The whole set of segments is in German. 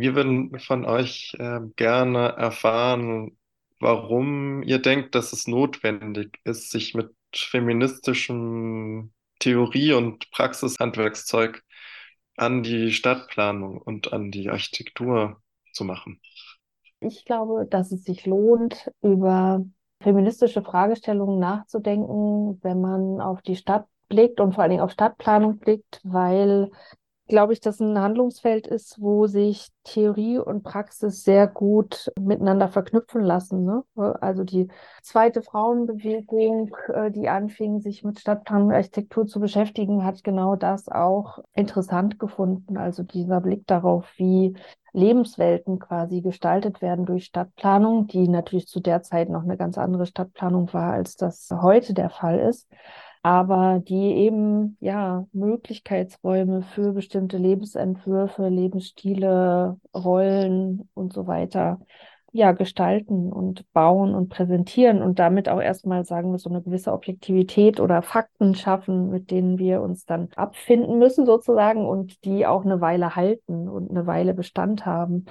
Wir würden von euch äh, gerne erfahren, warum ihr denkt, dass es notwendig ist, sich mit feministischem Theorie- und Praxishandwerkszeug an die Stadtplanung und an die Architektur zu machen. Ich glaube, dass es sich lohnt, über feministische Fragestellungen nachzudenken, wenn man auf die Stadt blickt und vor allen Dingen auf Stadtplanung blickt, weil glaube ich, dass ein Handlungsfeld ist, wo sich Theorie und Praxis sehr gut miteinander verknüpfen lassen. Ne? Also die zweite Frauenbewegung, äh, die anfing, sich mit Stadtplanung und Architektur zu beschäftigen, hat genau das auch interessant gefunden. Also dieser Blick darauf, wie Lebenswelten quasi gestaltet werden durch Stadtplanung, die natürlich zu der Zeit noch eine ganz andere Stadtplanung war, als das heute der Fall ist aber die eben ja Möglichkeitsräume für bestimmte Lebensentwürfe, Lebensstile, Rollen und so weiter ja gestalten und bauen und präsentieren und damit auch erstmal sagen wir so eine gewisse Objektivität oder Fakten schaffen, mit denen wir uns dann abfinden müssen sozusagen und die auch eine Weile halten und eine Weile Bestand haben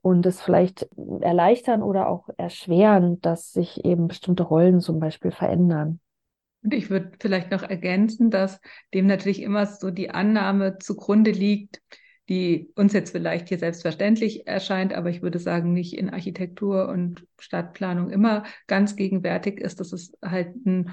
und es vielleicht erleichtern oder auch erschweren, dass sich eben bestimmte Rollen zum Beispiel verändern. Und ich würde vielleicht noch ergänzen, dass dem natürlich immer so die Annahme zugrunde liegt, die uns jetzt vielleicht hier selbstverständlich erscheint, aber ich würde sagen, nicht in Architektur und Stadtplanung immer ganz gegenwärtig ist, dass es halt ein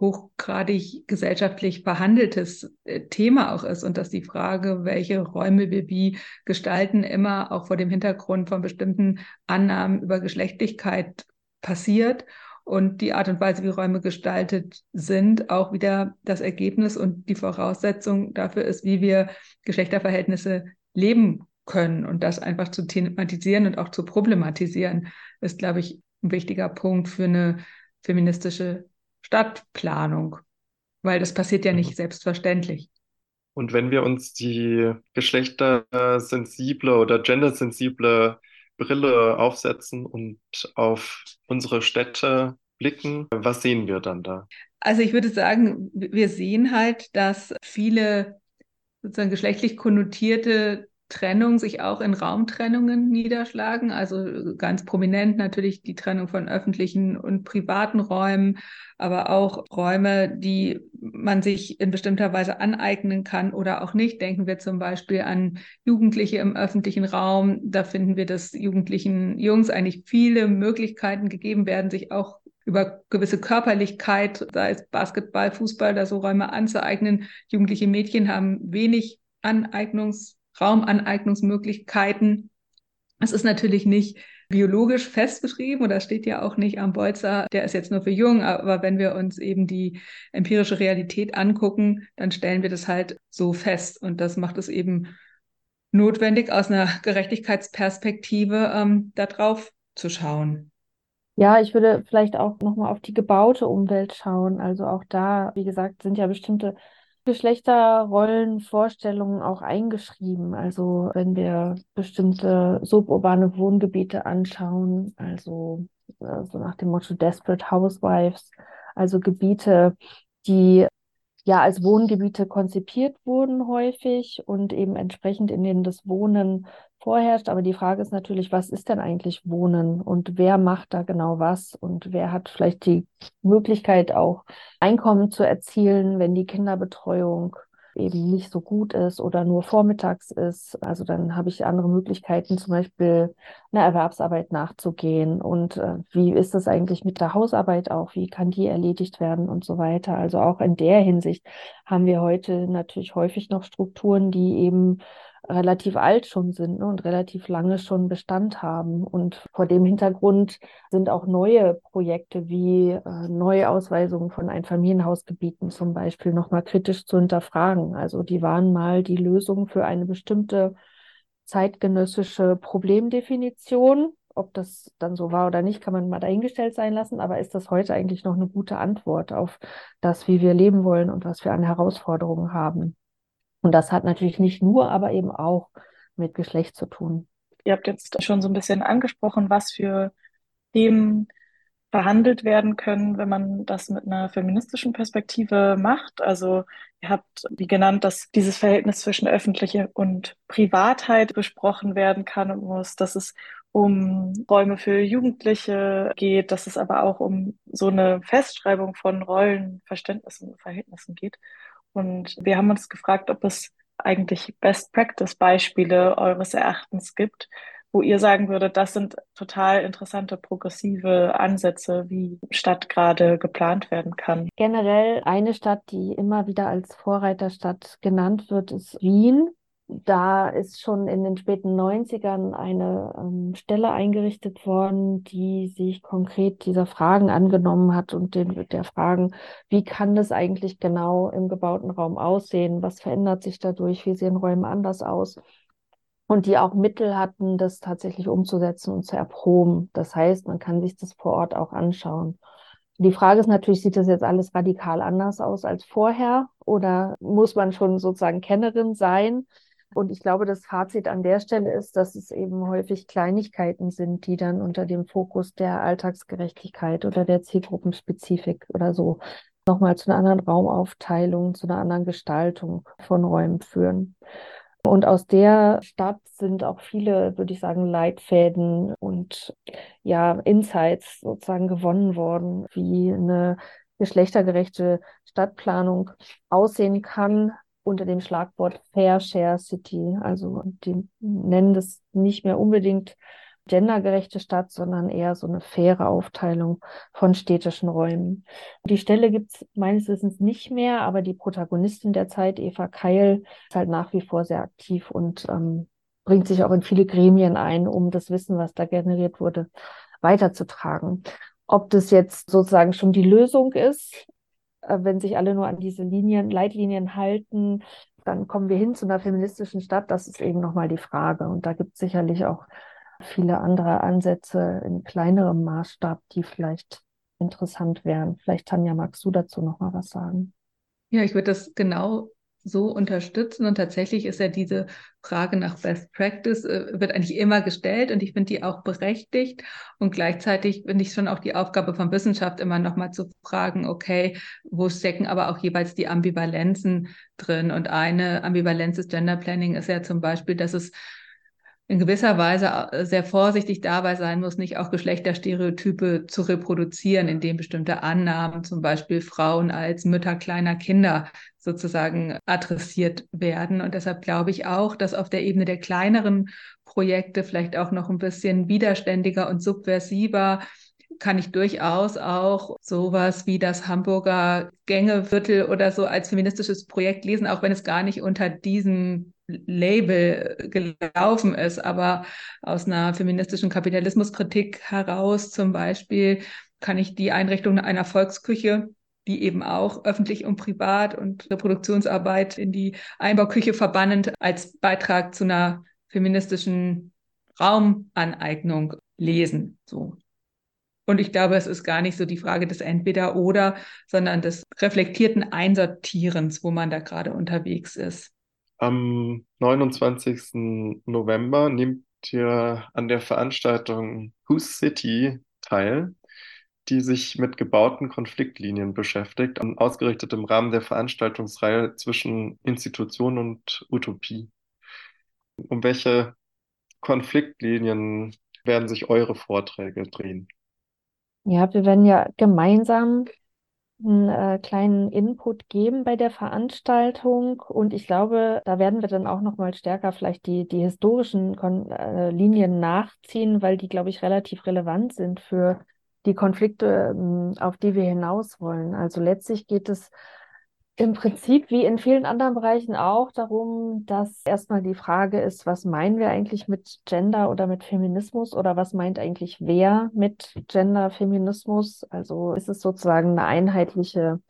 hochgradig gesellschaftlich behandeltes äh, Thema auch ist und dass die Frage, welche Räume wir wie gestalten, immer auch vor dem Hintergrund von bestimmten Annahmen über Geschlechtlichkeit passiert und die Art und Weise, wie Räume gestaltet sind, auch wieder das Ergebnis und die Voraussetzung dafür ist, wie wir Geschlechterverhältnisse leben können. Und das einfach zu thematisieren und auch zu problematisieren, ist, glaube ich, ein wichtiger Punkt für eine feministische Stadtplanung, weil das passiert ja nicht mhm. selbstverständlich. Und wenn wir uns die geschlechtersensible oder gendersensible Brille aufsetzen und auf unsere Städte blicken, was sehen wir dann da? Also ich würde sagen, wir sehen halt, dass viele sozusagen geschlechtlich konnotierte Trennung sich auch in Raumtrennungen niederschlagen. Also ganz prominent natürlich die Trennung von öffentlichen und privaten Räumen, aber auch Räume, die man sich in bestimmter Weise aneignen kann oder auch nicht. Denken wir zum Beispiel an Jugendliche im öffentlichen Raum. Da finden wir, dass jugendlichen Jungs eigentlich viele Möglichkeiten gegeben werden, sich auch über gewisse Körperlichkeit, sei es Basketball, Fußball oder so Räume anzueignen. Jugendliche Mädchen haben wenig Aneignungs Raumaneignungsmöglichkeiten. Es ist natürlich nicht biologisch festgeschrieben oder steht ja auch nicht am Bolzer, der ist jetzt nur für jung, aber wenn wir uns eben die empirische Realität angucken, dann stellen wir das halt so fest und das macht es eben notwendig, aus einer Gerechtigkeitsperspektive ähm, darauf zu schauen. Ja, ich würde vielleicht auch nochmal auf die gebaute Umwelt schauen. Also auch da, wie gesagt, sind ja bestimmte Geschlechterrollenvorstellungen auch eingeschrieben. Also wenn wir bestimmte suburbane Wohngebiete anschauen, also äh, so nach dem Motto Desperate Housewives, also Gebiete, die ja als Wohngebiete konzipiert wurden häufig und eben entsprechend in denen das Wohnen vorherrscht. Aber die Frage ist natürlich, was ist denn eigentlich Wohnen und wer macht da genau was und wer hat vielleicht die Möglichkeit auch Einkommen zu erzielen, wenn die Kinderbetreuung eben nicht so gut ist oder nur vormittags ist. Also dann habe ich andere Möglichkeiten, zum Beispiel einer Erwerbsarbeit nachzugehen. Und äh, wie ist das eigentlich mit der Hausarbeit auch? Wie kann die erledigt werden und so weiter? Also auch in der Hinsicht haben wir heute natürlich häufig noch Strukturen, die eben relativ alt schon sind ne, und relativ lange schon Bestand haben. Und vor dem Hintergrund sind auch neue Projekte wie äh, Neuausweisungen von Einfamilienhausgebieten zum Beispiel nochmal kritisch zu hinterfragen. Also die waren mal die Lösung für eine bestimmte zeitgenössische Problemdefinition. Ob das dann so war oder nicht, kann man mal dahingestellt sein lassen. Aber ist das heute eigentlich noch eine gute Antwort auf das, wie wir leben wollen und was wir an Herausforderungen haben? Und das hat natürlich nicht nur, aber eben auch mit Geschlecht zu tun. Ihr habt jetzt schon so ein bisschen angesprochen, was für Themen verhandelt werden können, wenn man das mit einer feministischen Perspektive macht. Also ihr habt, wie genannt, dass dieses Verhältnis zwischen öffentliche und Privatheit besprochen werden kann und muss, dass es um Räume für Jugendliche geht, dass es aber auch um so eine Festschreibung von Rollen, Verständnissen und Verhältnissen geht. Und wir haben uns gefragt, ob es eigentlich Best-Practice-Beispiele eures Erachtens gibt, wo ihr sagen würdet, das sind total interessante progressive Ansätze, wie Stadt gerade geplant werden kann? Generell eine Stadt, die immer wieder als Vorreiterstadt genannt wird, ist Wien. Da ist schon in den späten 90ern eine ähm, Stelle eingerichtet worden, die sich konkret dieser Fragen angenommen hat und den, der Fragen, wie kann das eigentlich genau im gebauten Raum aussehen? Was verändert sich dadurch? Wie sehen Räume anders aus? Und die auch Mittel hatten, das tatsächlich umzusetzen und zu erproben. Das heißt, man kann sich das vor Ort auch anschauen. Die Frage ist natürlich, sieht das jetzt alles radikal anders aus als vorher oder muss man schon sozusagen Kennerin sein? Und ich glaube, das Fazit an der Stelle ist, dass es eben häufig Kleinigkeiten sind, die dann unter dem Fokus der Alltagsgerechtigkeit oder der Zielgruppenspezifik oder so nochmal zu einer anderen Raumaufteilung, zu einer anderen Gestaltung von Räumen führen. Und aus der Stadt sind auch viele, würde ich sagen, Leitfäden und ja, Insights sozusagen gewonnen worden, wie eine geschlechtergerechte Stadtplanung aussehen kann, unter dem Schlagwort Fair Share City. Also die nennen das nicht mehr unbedingt gendergerechte Stadt, sondern eher so eine faire Aufteilung von städtischen Räumen. Die Stelle gibt es meines Wissens nicht mehr, aber die Protagonistin der Zeit, Eva Keil, ist halt nach wie vor sehr aktiv und ähm, bringt sich auch in viele Gremien ein, um das Wissen, was da generiert wurde, weiterzutragen. Ob das jetzt sozusagen schon die Lösung ist, wenn sich alle nur an diese Linien, Leitlinien halten, dann kommen wir hin zu einer feministischen Stadt. Das ist eben nochmal die Frage. Und da gibt es sicherlich auch viele andere Ansätze in kleinerem Maßstab, die vielleicht interessant wären. Vielleicht, Tanja, magst du dazu noch mal was sagen? Ja, ich würde das genau so unterstützen. Und tatsächlich ist ja diese Frage nach Best Practice, äh, wird eigentlich immer gestellt und ich finde die auch berechtigt. Und gleichzeitig finde ich schon auch die Aufgabe von Wissenschaft immer nochmal zu fragen, okay, wo stecken aber auch jeweils die Ambivalenzen drin? Und eine Ambivalenz des Gender Planning ist ja zum Beispiel, dass es in gewisser Weise äh, sehr vorsichtig dabei sein muss, nicht auch Geschlechterstereotype zu reproduzieren, indem bestimmte Annahmen, zum Beispiel Frauen als Mütter kleiner Kinder sozusagen adressiert werden. Und deshalb glaube ich auch, dass auf der Ebene der kleineren Projekte vielleicht auch noch ein bisschen widerständiger und subversiver kann ich durchaus auch sowas wie das Hamburger Gängeviertel oder so als feministisches Projekt lesen, auch wenn es gar nicht unter diesem Label gelaufen ist, aber aus einer feministischen Kapitalismuskritik heraus zum Beispiel kann ich die Einrichtung einer Volksküche, die eben auch öffentlich und privat und Reproduktionsarbeit in die Einbauküche verbannend als Beitrag zu einer feministischen Raumaneignung lesen. So. Und ich glaube, es ist gar nicht so die Frage des Entweder-Oder, sondern des reflektierten Einsortierens, wo man da gerade unterwegs ist. Am 29. November nehmt ihr an der Veranstaltung Whose City teil, die sich mit gebauten Konfliktlinien beschäftigt, ausgerichtet im Rahmen der Veranstaltungsreihe zwischen Institution und Utopie. Um welche Konfliktlinien werden sich eure Vorträge drehen? Ja, wir werden ja gemeinsam einen äh, kleinen Input geben bei der Veranstaltung und ich glaube, da werden wir dann auch noch mal stärker vielleicht die, die historischen Kon äh, Linien nachziehen, weil die, glaube ich, relativ relevant sind für die Konflikte, ähm, auf die wir hinaus wollen. Also letztlich geht es im Prinzip wie in vielen anderen Bereichen auch darum, dass erstmal die Frage ist, was meinen wir eigentlich mit Gender oder mit Feminismus oder was meint eigentlich wer mit Gender, Feminismus? Also ist es sozusagen eine einheitliche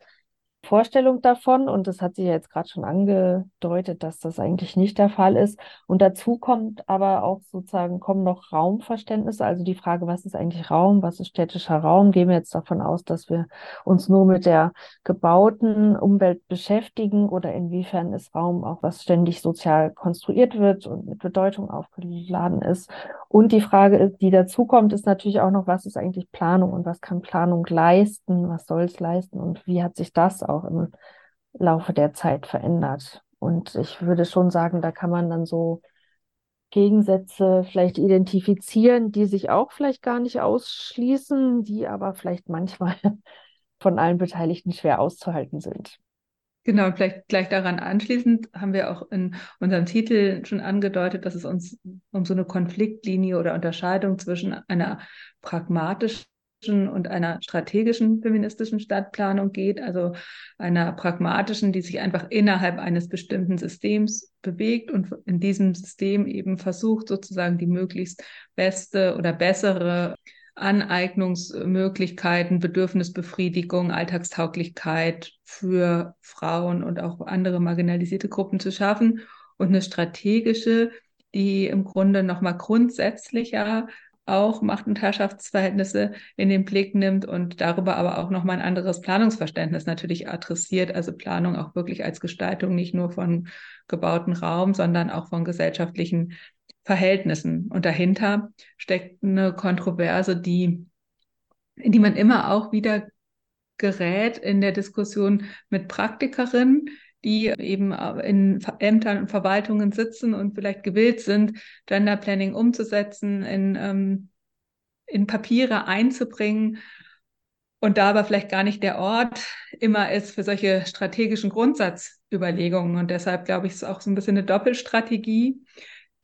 Vorstellung davon und das hat sie ja jetzt gerade schon angedeutet, dass das eigentlich nicht der Fall ist. Und dazu kommt aber auch sozusagen, kommen noch Raumverständnisse, also die Frage, was ist eigentlich Raum, was ist städtischer Raum? Gehen wir jetzt davon aus, dass wir uns nur mit der gebauten Umwelt beschäftigen oder inwiefern ist Raum auch, was ständig sozial konstruiert wird und mit Bedeutung aufgeladen ist? Und die Frage, die dazu kommt, ist natürlich auch noch, was ist eigentlich Planung und was kann Planung leisten, was soll es leisten und wie hat sich das auch im Laufe der Zeit verändert. Und ich würde schon sagen, da kann man dann so Gegensätze vielleicht identifizieren, die sich auch vielleicht gar nicht ausschließen, die aber vielleicht manchmal von allen Beteiligten schwer auszuhalten sind. Genau, und vielleicht gleich daran anschließend haben wir auch in unserem Titel schon angedeutet, dass es uns um so eine Konfliktlinie oder Unterscheidung zwischen einer pragmatischen und einer strategischen feministischen Stadtplanung geht, also einer pragmatischen, die sich einfach innerhalb eines bestimmten Systems bewegt und in diesem System eben versucht, sozusagen die möglichst beste oder bessere Aneignungsmöglichkeiten, Bedürfnisbefriedigung, Alltagstauglichkeit für Frauen und auch andere marginalisierte Gruppen zu schaffen. Und eine strategische, die im Grunde nochmal grundsätzlicher auch Macht- und Herrschaftsverhältnisse in den Blick nimmt und darüber aber auch nochmal ein anderes Planungsverständnis natürlich adressiert. Also Planung auch wirklich als Gestaltung nicht nur von gebauten Raum, sondern auch von gesellschaftlichen Verhältnissen. Und dahinter steckt eine Kontroverse, die, in die man immer auch wieder gerät in der Diskussion mit Praktikerinnen, die eben in Ämtern und Verwaltungen sitzen und vielleicht gewillt sind, Gender Planning umzusetzen, in, ähm, in Papiere einzubringen und da aber vielleicht gar nicht der Ort immer ist für solche strategischen Grundsatzüberlegungen. Und deshalb glaube ich, ist auch so ein bisschen eine Doppelstrategie,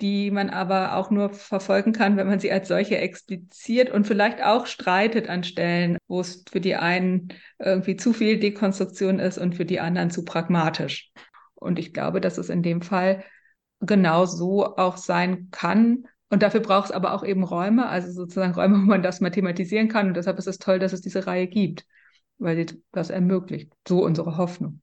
die man aber auch nur verfolgen kann, wenn man sie als solche expliziert und vielleicht auch streitet an Stellen, wo es für die einen irgendwie zu viel Dekonstruktion ist und für die anderen zu pragmatisch. Und ich glaube, dass es in dem Fall genau so auch sein kann. Und dafür braucht es aber auch eben Räume, also sozusagen Räume, wo man das mathematisieren kann. Und deshalb ist es toll, dass es diese Reihe gibt, weil sie das ermöglicht. So unsere Hoffnung.